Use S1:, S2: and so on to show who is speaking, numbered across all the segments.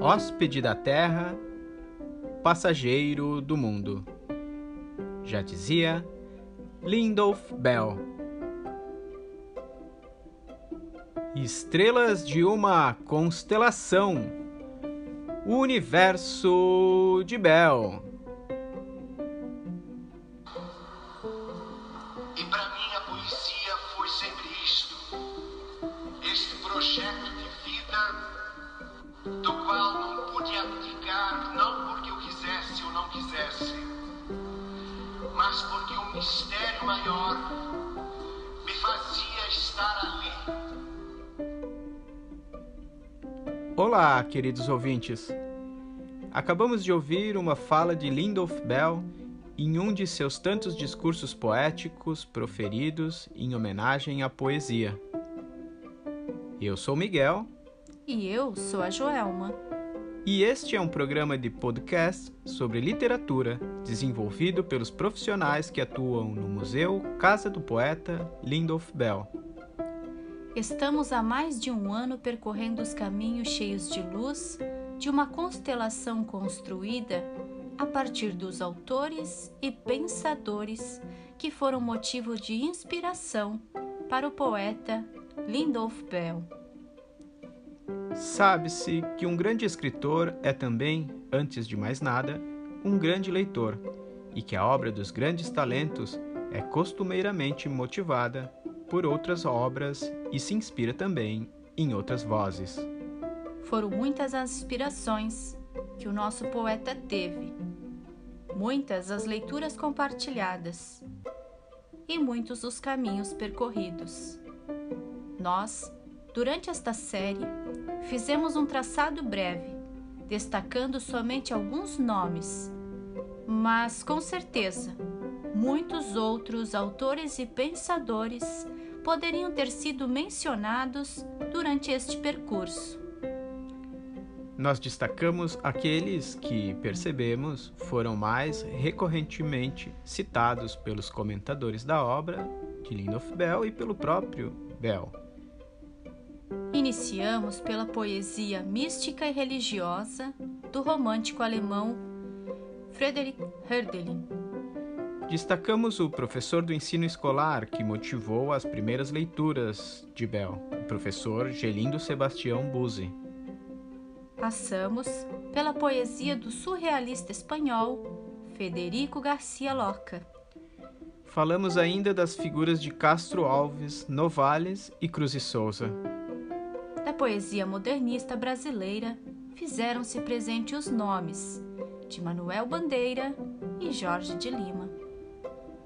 S1: hóspede da terra, passageiro do mundo. Já dizia Lindolf Bell. Estrelas de uma constelação. O universo de Bell. Olá, queridos ouvintes. Acabamos de ouvir uma fala de Lindolf Bell em um de seus tantos discursos poéticos proferidos em homenagem à poesia. Eu sou Miguel
S2: E eu sou a Joelma.
S1: e este é um programa de podcast sobre literatura desenvolvido pelos profissionais que atuam no Museu Casa do Poeta Lindolf Bell.
S2: Estamos há mais de um ano percorrendo os caminhos cheios de luz de uma constelação construída a partir dos autores e pensadores que foram motivo de inspiração para o poeta Lindolf Bell.
S1: Sabe-se que um grande escritor é também, antes de mais nada, um grande leitor, e que a obra dos grandes talentos é costumeiramente motivada por outras obras e se inspira também em outras vozes.
S2: Foram muitas as inspirações que o nosso poeta teve, muitas as leituras compartilhadas e muitos os caminhos percorridos. Nós, durante esta série, fizemos um traçado breve, destacando somente alguns nomes, mas com certeza muitos outros autores e pensadores poderiam ter sido mencionados durante este percurso.
S1: Nós destacamos aqueles que percebemos foram mais recorrentemente citados pelos comentadores da obra de Lindolf Bell e pelo próprio Bell.
S2: Iniciamos pela poesia mística e religiosa do romântico alemão Friedrich Hölderlin.
S1: Destacamos o professor do ensino escolar que motivou as primeiras leituras de Bell, o professor Gelindo Sebastião Buzzi.
S2: Passamos pela poesia do surrealista espanhol Federico Garcia Lorca.
S1: Falamos ainda das figuras de Castro Alves, Novales e Cruz e Souza.
S2: Da poesia modernista brasileira fizeram-se presente os nomes de Manuel Bandeira e Jorge de Lima.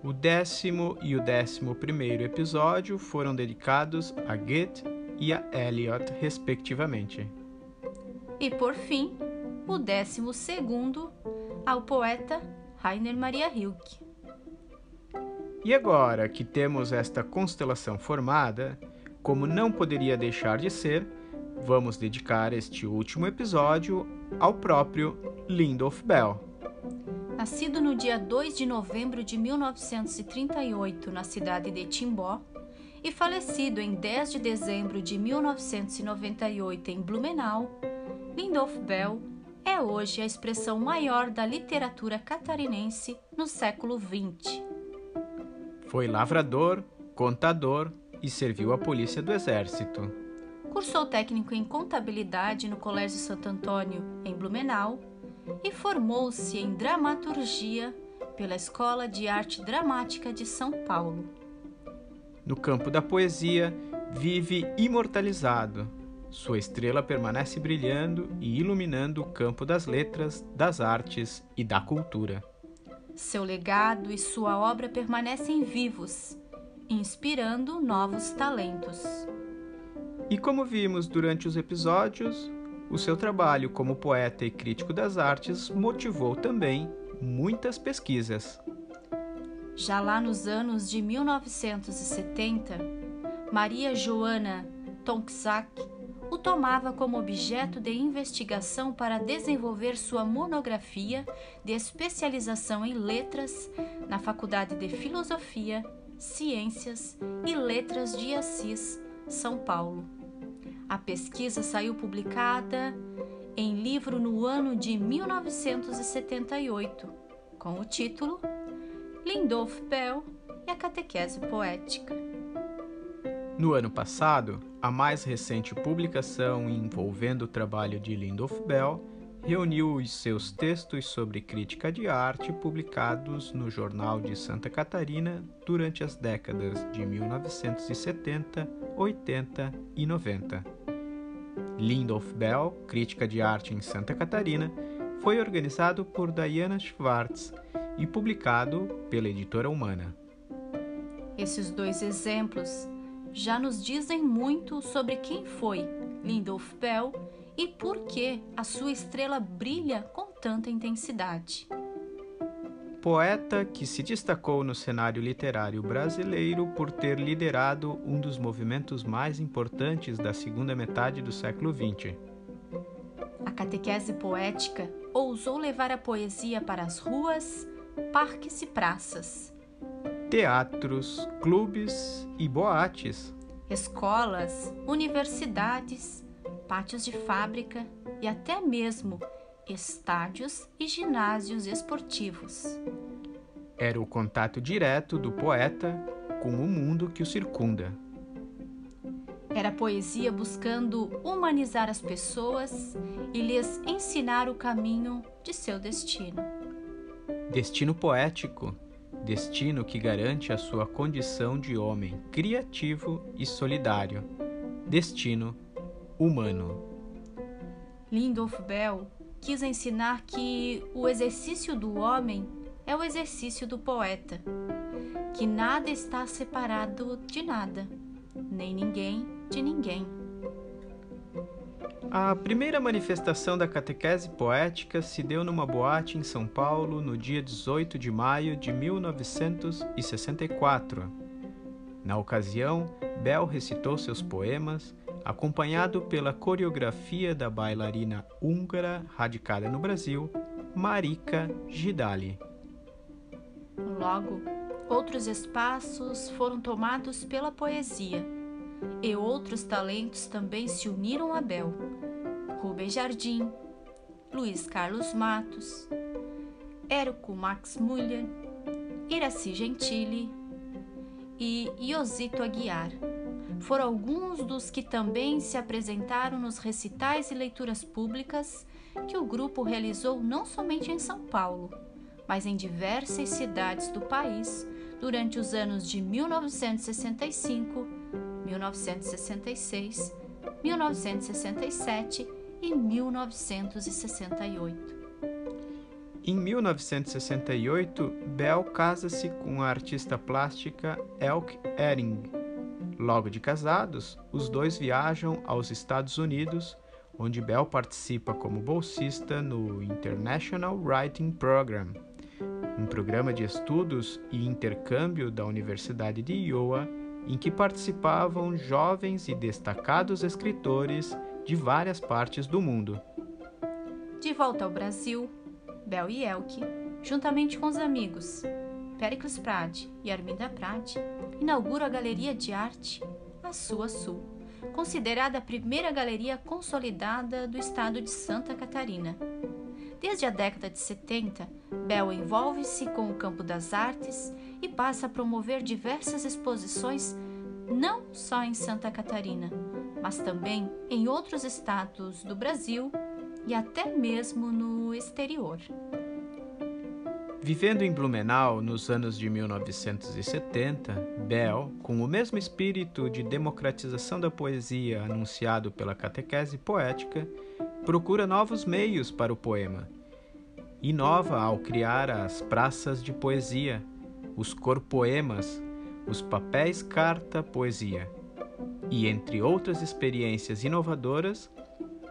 S1: O décimo e o décimo primeiro episódio foram dedicados a Goethe e a Eliot, respectivamente.
S2: E por fim, o décimo segundo ao poeta Rainer Maria Rilke.
S1: E agora que temos esta constelação formada, como não poderia deixar de ser, vamos dedicar este último episódio ao próprio Lindolf Bell.
S2: Nascido no dia 2 de novembro de 1938 na cidade de Timbó e falecido em 10 de dezembro de 1998 em Blumenau, Lindolf Bell é hoje a expressão maior da literatura catarinense no século XX.
S1: Foi lavrador, contador e serviu à polícia do exército.
S2: Cursou técnico em contabilidade no Colégio Santo Antônio, em Blumenau, e formou-se em dramaturgia pela Escola de Arte Dramática de São Paulo.
S1: No campo da poesia, vive imortalizado. Sua estrela permanece brilhando e iluminando o campo das letras, das artes e da cultura.
S2: Seu legado e sua obra permanecem vivos, inspirando novos talentos.
S1: E como vimos durante os episódios, o seu trabalho como poeta e crítico das artes motivou também muitas pesquisas.
S2: Já lá nos anos de 1970, Maria Joana Tonczak o tomava como objeto de investigação para desenvolver sua monografia de especialização em letras na Faculdade de Filosofia, Ciências e Letras de Assis, São Paulo. A pesquisa saiu publicada em livro no ano de 1978, com o título Lindolf Bell e a Catequese Poética.
S1: No ano passado, a mais recente publicação envolvendo o trabalho de Lindolf Bell reuniu os seus textos sobre crítica de arte publicados no Jornal de Santa Catarina durante as décadas de 1970, 80 e 90. Lindolf Bell, Crítica de Arte em Santa Catarina, foi organizado por Diana Schwartz e publicado pela editora Humana.
S2: Esses dois exemplos já nos dizem muito sobre quem foi Lindolf Bell e por que a sua estrela brilha com tanta intensidade.
S1: Poeta que se destacou no cenário literário brasileiro por ter liderado um dos movimentos mais importantes da segunda metade do século XX.
S2: A catequese poética ousou levar a poesia para as ruas, parques e praças
S1: teatros, clubes e boates,
S2: escolas, universidades, pátios de fábrica e até mesmo estádios e ginásios esportivos.
S1: Era o contato direto do poeta com o mundo que o circunda.
S2: Era poesia buscando humanizar as pessoas e lhes ensinar o caminho de seu destino.
S1: Destino poético destino que garante a sua condição de homem criativo e solidário, destino humano.
S2: Lindolf Bell quis ensinar que o exercício do homem é o exercício do poeta, que nada está separado de nada, nem ninguém de ninguém.
S1: A primeira manifestação da catequese poética se deu numa boate em São Paulo no dia 18 de maio de 1964. Na ocasião, Bel recitou seus poemas, acompanhado pela coreografia da bailarina húngara radicada no Brasil, Marika Gidali.
S2: Logo, outros espaços foram tomados pela poesia e outros talentos também se uniram a Bel. Rubem Jardim, Luiz Carlos Matos, Érico Max Muller, Iraci Gentili e Iosito Aguiar. Foram alguns dos que também se apresentaram nos recitais e leituras públicas que o grupo realizou não somente em São Paulo, mas em diversas cidades do país durante os anos de 1965, 1966, 1967 e 1968.
S1: Em 1968, Bell casa-se com a artista plástica Elke Ehring. Logo de casados, os dois viajam aos Estados Unidos, onde Bell participa como bolsista no International Writing Program, um programa de estudos e intercâmbio da Universidade de Iowa em que participavam jovens e destacados escritores de várias partes do mundo.
S2: De volta ao Brasil, Bel e Elke, juntamente com os amigos Pericles Prade e Arminda Prade, inauguram a Galeria de Arte a Sua Sul, considerada a primeira galeria consolidada do estado de Santa Catarina. Desde a década de 70, Bel envolve-se com o campo das artes e passa a promover diversas exposições não só em Santa Catarina, mas também em outros estados do Brasil e até mesmo no exterior.
S1: Vivendo em Blumenau nos anos de 1970, Bell, com o mesmo espírito de democratização da poesia anunciado pela catequese poética, procura novos meios para o poema. Inova ao criar as praças de poesia, os corpoemas, os papéis carta poesia e, entre outras experiências inovadoras,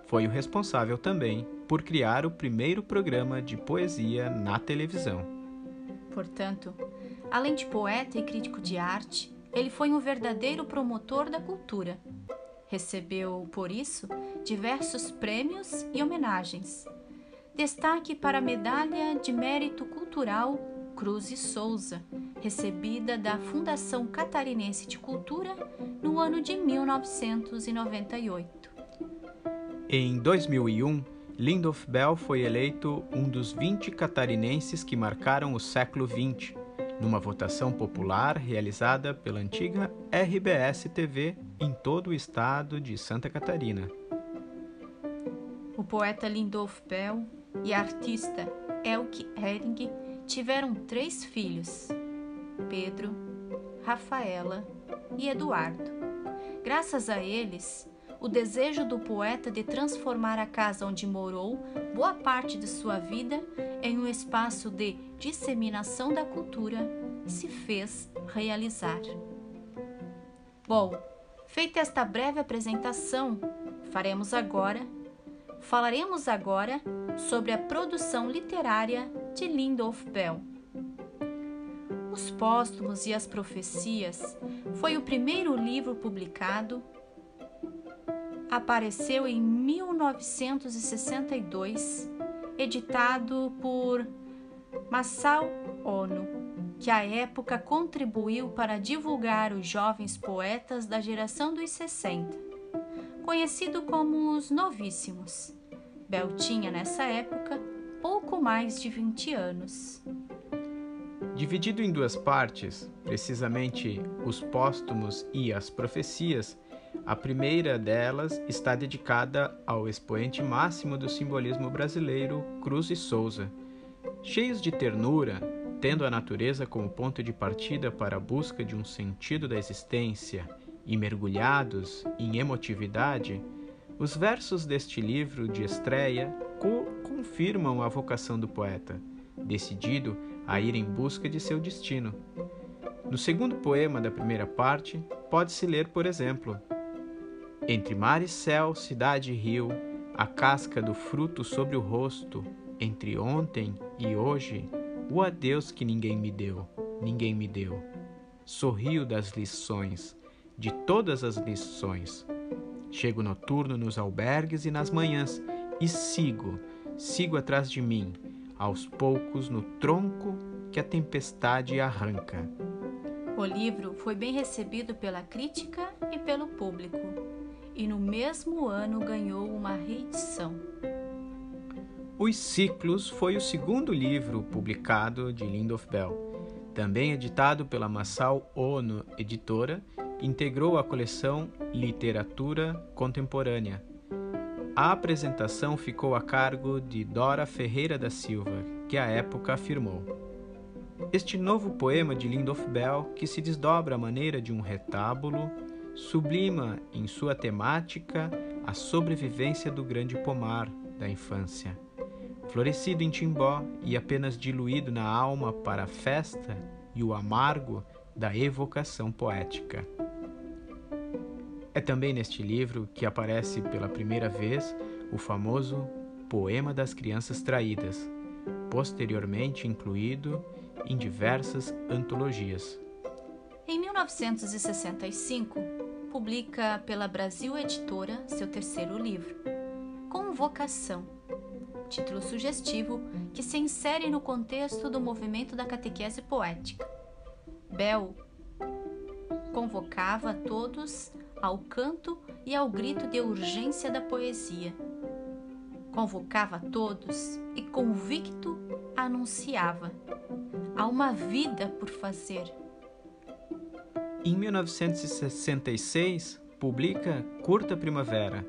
S1: foi o responsável também por criar o primeiro programa de poesia na televisão.
S2: Portanto, além de poeta e crítico de arte, ele foi um verdadeiro promotor da cultura. Recebeu, por isso, diversos prêmios e homenagens. Destaque para a Medalha de Mérito Cultural Cruz e Souza, recebida da Fundação Catarinense de Cultura no ano de 1998.
S1: Em 2001, Lindolf Bell foi eleito um dos 20 catarinenses que marcaram o século XX, numa votação popular realizada pela antiga RBS TV em todo o estado de Santa Catarina.
S2: O poeta Lindolf Bell e a artista Elke Hering tiveram três filhos: Pedro, Rafaela e Eduardo. Graças a eles, o desejo do poeta de transformar a casa onde morou boa parte de sua vida em um espaço de disseminação da cultura se fez realizar. Bom, feita esta breve apresentação, faremos agora falaremos agora sobre a produção literária de Lindolf Bell. Os Póstumos e as Profecias foi o primeiro livro publicado apareceu em 1962, editado por Masao Ono, que à época contribuiu para divulgar os jovens poetas da geração dos 60, conhecido como os Novíssimos. Bel tinha nessa época pouco mais de 20 anos.
S1: Dividido em duas partes, precisamente os póstumos e as profecias, a primeira delas está dedicada ao expoente máximo do simbolismo brasileiro, Cruz e Souza. Cheios de ternura, tendo a natureza como ponto de partida para a busca de um sentido da existência e mergulhados em emotividade, os versos deste livro de estreia co confirmam a vocação do poeta, decidido a ir em busca de seu destino. No segundo poema da primeira parte, pode-se ler, por exemplo, entre mar e céu, cidade e rio, a casca do fruto sobre o rosto, entre ontem e hoje, o adeus que ninguém me deu, ninguém me deu. Sorrio das lições, de todas as lições. Chego noturno nos albergues e nas manhãs e sigo, sigo atrás de mim, aos poucos no tronco que a tempestade arranca.
S2: O livro foi bem recebido pela crítica e pelo público e no mesmo ano ganhou uma reedição.
S1: Os Ciclos foi o segundo livro publicado de Lindolf Bell. Também editado pela Massal Ono Editora, integrou a coleção Literatura Contemporânea. A apresentação ficou a cargo de Dora Ferreira da Silva, que à época afirmou: Este novo poema de Lindolf Bell, que se desdobra à maneira de um retábulo, sublima em sua temática a sobrevivência do grande pomar da infância. Florescido em Timbó e apenas diluído na alma para a festa e o amargo da evocação poética. É também neste livro que aparece pela primeira vez o famoso Poema das Crianças Traídas, posteriormente incluído em diversas antologias.
S2: Em 1965, publica pela Brasil Editora seu terceiro livro, Convocação, título sugestivo que se insere no contexto do movimento da catequese poética. Bell convocava todos ao canto e ao grito de urgência da poesia. Convocava todos e convicto anunciava: há uma vida por fazer
S1: em 1966, publica Curta Primavera,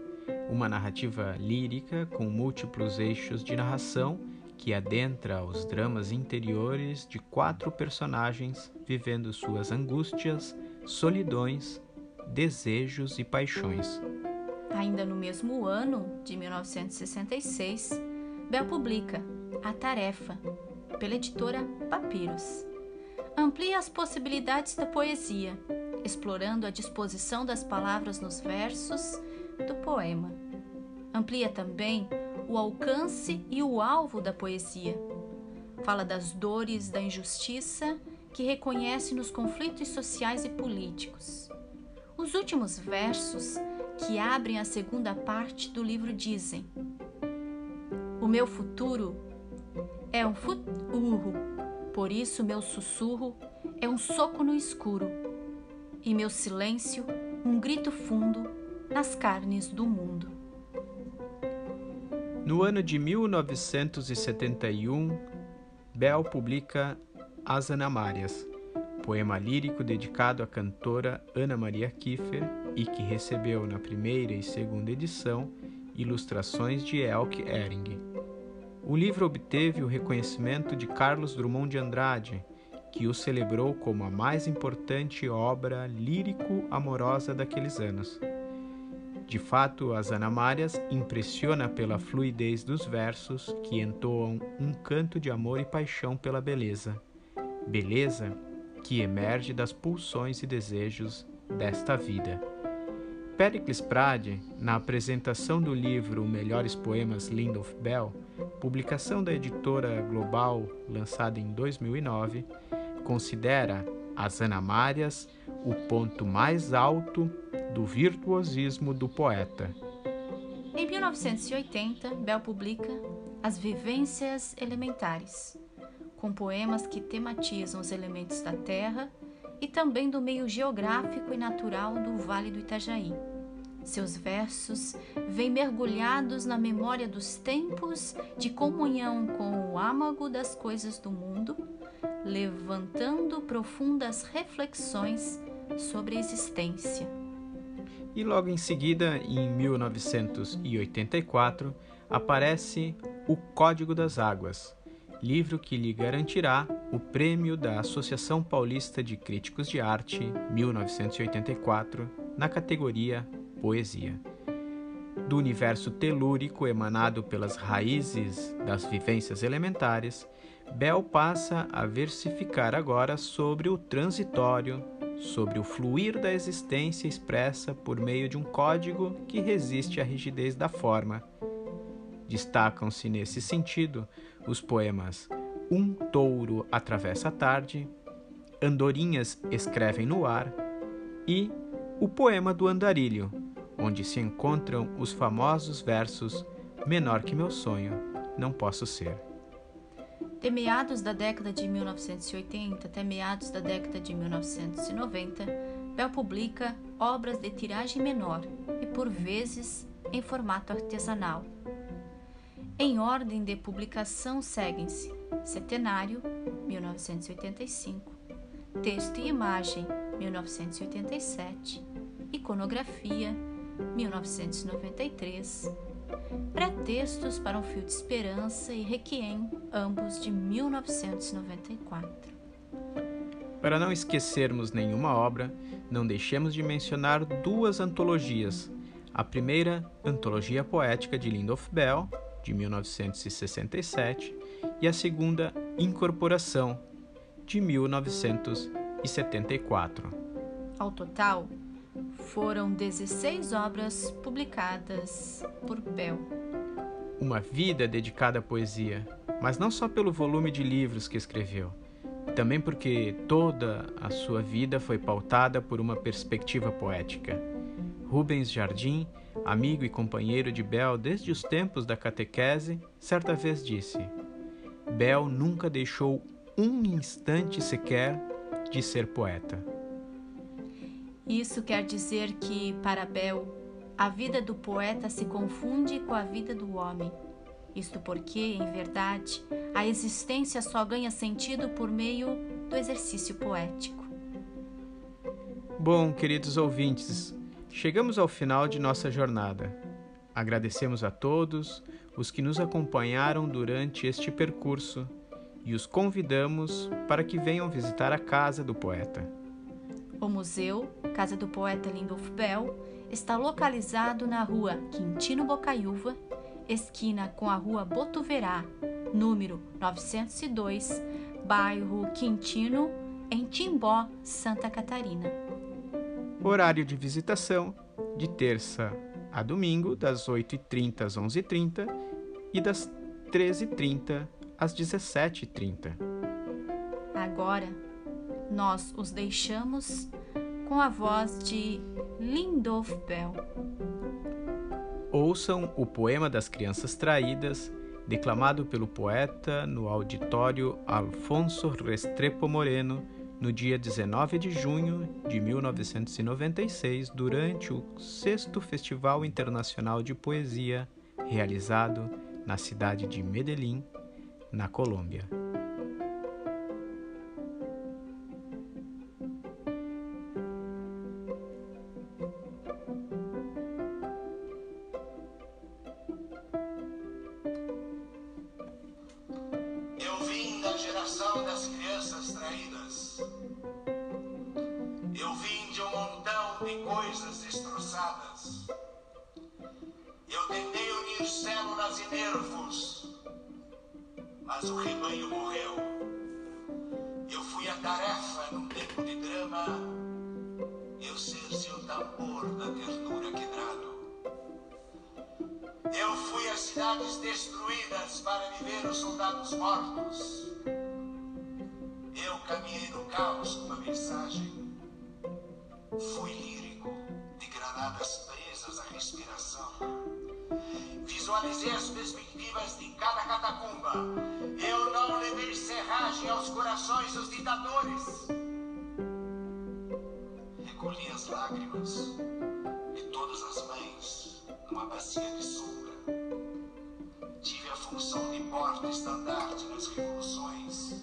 S1: uma narrativa lírica com múltiplos eixos de narração que adentra os dramas interiores de quatro personagens vivendo suas angústias, solidões, desejos e paixões.
S2: Ainda no mesmo ano de 1966, Bel publica A Tarefa, pela editora Papiros amplia as possibilidades da poesia, explorando a disposição das palavras nos versos do poema. Amplia também o alcance e o alvo da poesia. Fala das dores da injustiça que reconhece nos conflitos sociais e políticos. Os últimos versos que abrem a segunda parte do livro dizem: O meu futuro é um futuro por isso, meu sussurro é um soco no escuro, e meu silêncio, um grito fundo nas carnes do mundo.
S1: No ano de 1971, Bell publica As Anamárias, poema lírico dedicado à cantora Ana Maria Kiefer e que recebeu na primeira e segunda edição ilustrações de Elke Ehring. O livro obteve o reconhecimento de Carlos Drummond de Andrade, que o celebrou como a mais importante obra lírico-amorosa daqueles anos. De fato, as Anamárias impressiona pela fluidez dos versos que entoam um canto de amor e paixão pela beleza. Beleza que emerge das pulsões e desejos desta vida. Pericles Prade, na apresentação do livro Melhores Poemas Lindolf Bell, publicação da editora Global lançada em 2009, considera as Anamárias o ponto mais alto do virtuosismo do poeta.
S2: Em 1980, Bell publica As Vivências Elementares, com poemas que tematizam os elementos da terra e também do meio geográfico e natural do Vale do Itajaí. Seus versos vêm mergulhados na memória dos tempos de comunhão com o âmago das coisas do mundo, levantando profundas reflexões sobre a existência.
S1: E logo em seguida, em 1984, aparece O Código das Águas, livro que lhe garantirá o prêmio da Associação Paulista de Críticos de Arte 1984 na categoria Poesia. Do universo telúrico emanado pelas raízes das vivências elementares, Bell passa a versificar agora sobre o transitório, sobre o fluir da existência expressa por meio de um código que resiste à rigidez da forma. Destacam-se nesse sentido os poemas Um Touro Atravessa a Tarde, Andorinhas Escrevem no Ar e o poema do Andarilho, onde se encontram os famosos versos Menor que meu sonho, não posso ser.
S2: De meados da década de 1980 até meados da década de 1990, Bell publica obras de tiragem menor e, por vezes, em formato artesanal. Em ordem de publicação seguem-se Centenário, 1985, Texto e Imagem, 1987, Iconografia, 1993, Pretextos para um Fio de Esperança e Requiem, ambos de 1994.
S1: Para não esquecermos nenhuma obra, não deixemos de mencionar duas antologias. A primeira, Antologia Poética de Lindolf Bell, de 1967, e a segunda, Incorporação, de 1974.
S2: Ao total, foram 16 obras publicadas por Bell.
S1: Uma vida dedicada à poesia, mas não só pelo volume de livros que escreveu, também porque toda a sua vida foi pautada por uma perspectiva poética. Rubens Jardim, amigo e companheiro de Bell desde os tempos da catequese, certa vez disse: Bell nunca deixou um instante sequer de ser poeta.
S2: Isso quer dizer que, para Bel, a vida do poeta se confunde com a vida do homem. Isto porque, em verdade, a existência só ganha sentido por meio do exercício poético.
S1: Bom, queridos ouvintes, chegamos ao final de nossa jornada. Agradecemos a todos os que nos acompanharam durante este percurso e os convidamos para que venham visitar a casa do poeta.
S2: O museu, Casa do Poeta Lindolf Bell, está localizado na rua Quintino Bocaiúva, esquina com a rua Botuverá, número 902, bairro Quintino, em Timbó, Santa Catarina.
S1: Horário de visitação de terça a domingo, das 8h30 às 11h30 e das 13h30 às 17h30.
S2: Agora, nós os deixamos com a voz de Lindolf Bell.
S1: Ouçam o poema das crianças traídas, declamado pelo poeta no auditório Alfonso Restrepo Moreno, no dia 19 de junho de 1996, durante o 6 Festival Internacional de Poesia, realizado na cidade de Medellín, na Colômbia.
S3: Mas o rebanho morreu. Eu fui a tarefa num tempo de drama, eu cercei o tambor da ternura quebrado. Eu fui às cidades destruídas para viver os soldados mortos. Eu caminhei no caos com uma mensagem. Fui lírico de granadas presas à respiração. Visualizei as perspectivas de cada catacumba. Eu não levei serragem aos corações dos ditadores. Recolhi as lágrimas de todas as mães numa bacia de sombra. Tive a função de porta-estandarte nas revoluções.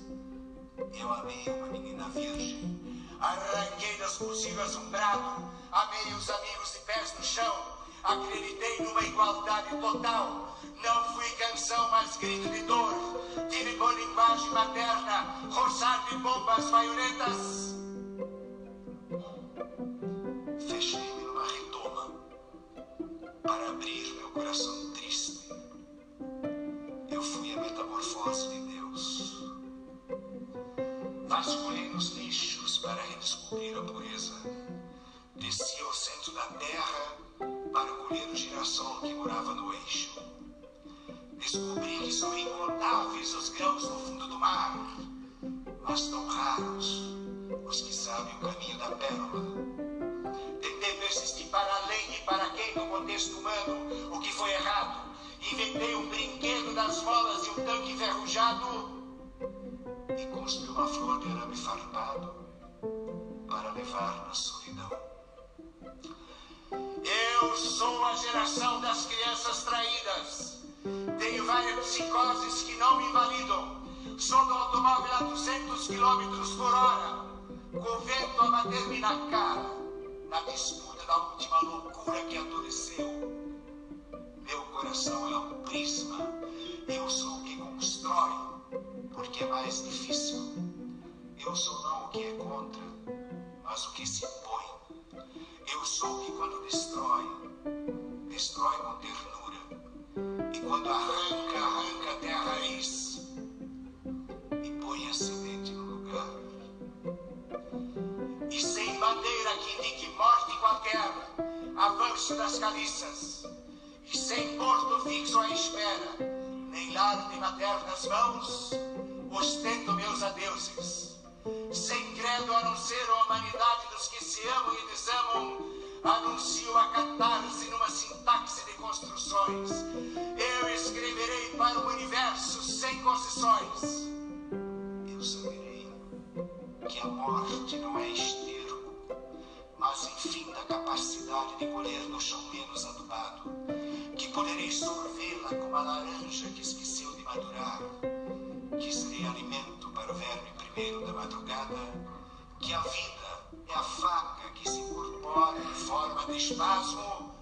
S3: Eu amei uma menina virgem. Arranquei das possíveis um brado. Amei os amigos de pés no chão Acreditei numa igualdade total. Não fui canção, mas grito de dor. Tive por linguagem materna roçar de bombas baionetas. Fechei-me numa retoma para abrir meu coração triste. Eu fui a metamorfose de Deus. Vasculhei nos lixos para redescobrir a pureza. Desci ao centro da terra para colher o girassol que morava no eixo. Descobri que são incontáveis os grãos no fundo do mar, mas tão raros os que sabem o caminho da pérola. Tentei persistir para além e para quem no contexto humano o que foi errado. Inventei um brinquedo das molas de um tanque enferrujado e construí uma flor de arame farpado para levar na solidão. Eu sou a geração das crianças traídas. Tenho várias psicoses que não me invalidam. Sou do automóvel a 200 km por hora, com vento a bater-me na cara, na disputa da última loucura que adoeceu. Meu coração é um prisma. Eu sou o que constrói, porque é mais difícil. Eu sou não o que é contra, mas o que se impõe. Eu sou que quando destrói, destrói com ternura. E quando arranca, arranca até a raiz e põe a semente no lugar. E sem bandeira que indique morte qualquer, avanço das caliças. E sem porto fixo à espera, nem lar de maternas mãos, ostento meus adeuses sem credo a não ser a humanidade dos que se amam e desamam, anuncio a catarse numa sintaxe de construções. Eu escreverei para o universo sem concessões. Eu saberei que a morte não é esterco, mas enfim da capacidade de colher no chão menos adubado, que poderei sorvê-la como a laranja que esqueceu de madurar, que serei alimento para o verme primeiro da madrugada que a vida é a faca que se incorpora em forma de espasmo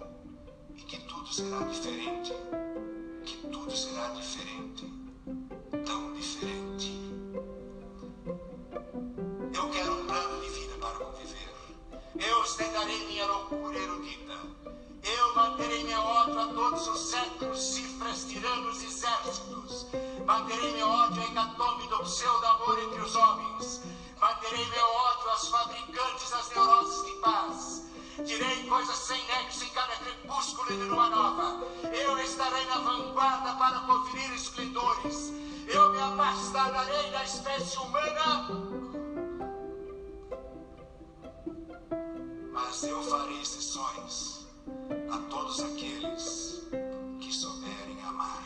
S3: e que tudo será diferente, que tudo será diferente, tão diferente. Eu quero um plano de vida para conviver. Eu ostentarei minha loucura erudita. Eu manterei meu ódio a todos os séculos, cifras, tiranos exércitos. Manterei meu ódio a hecatombe do pseudo-amor entre os homens. Manterei meu ódio às fabricantes das neuroses de paz. Direi coisas sem nexo em cada crepúsculo de lua nova. Eu estarei na vanguarda para conferir esplendores. Eu me afastarei da espécie humana. Mas eu farei exceções a todos aqueles que souberem amar.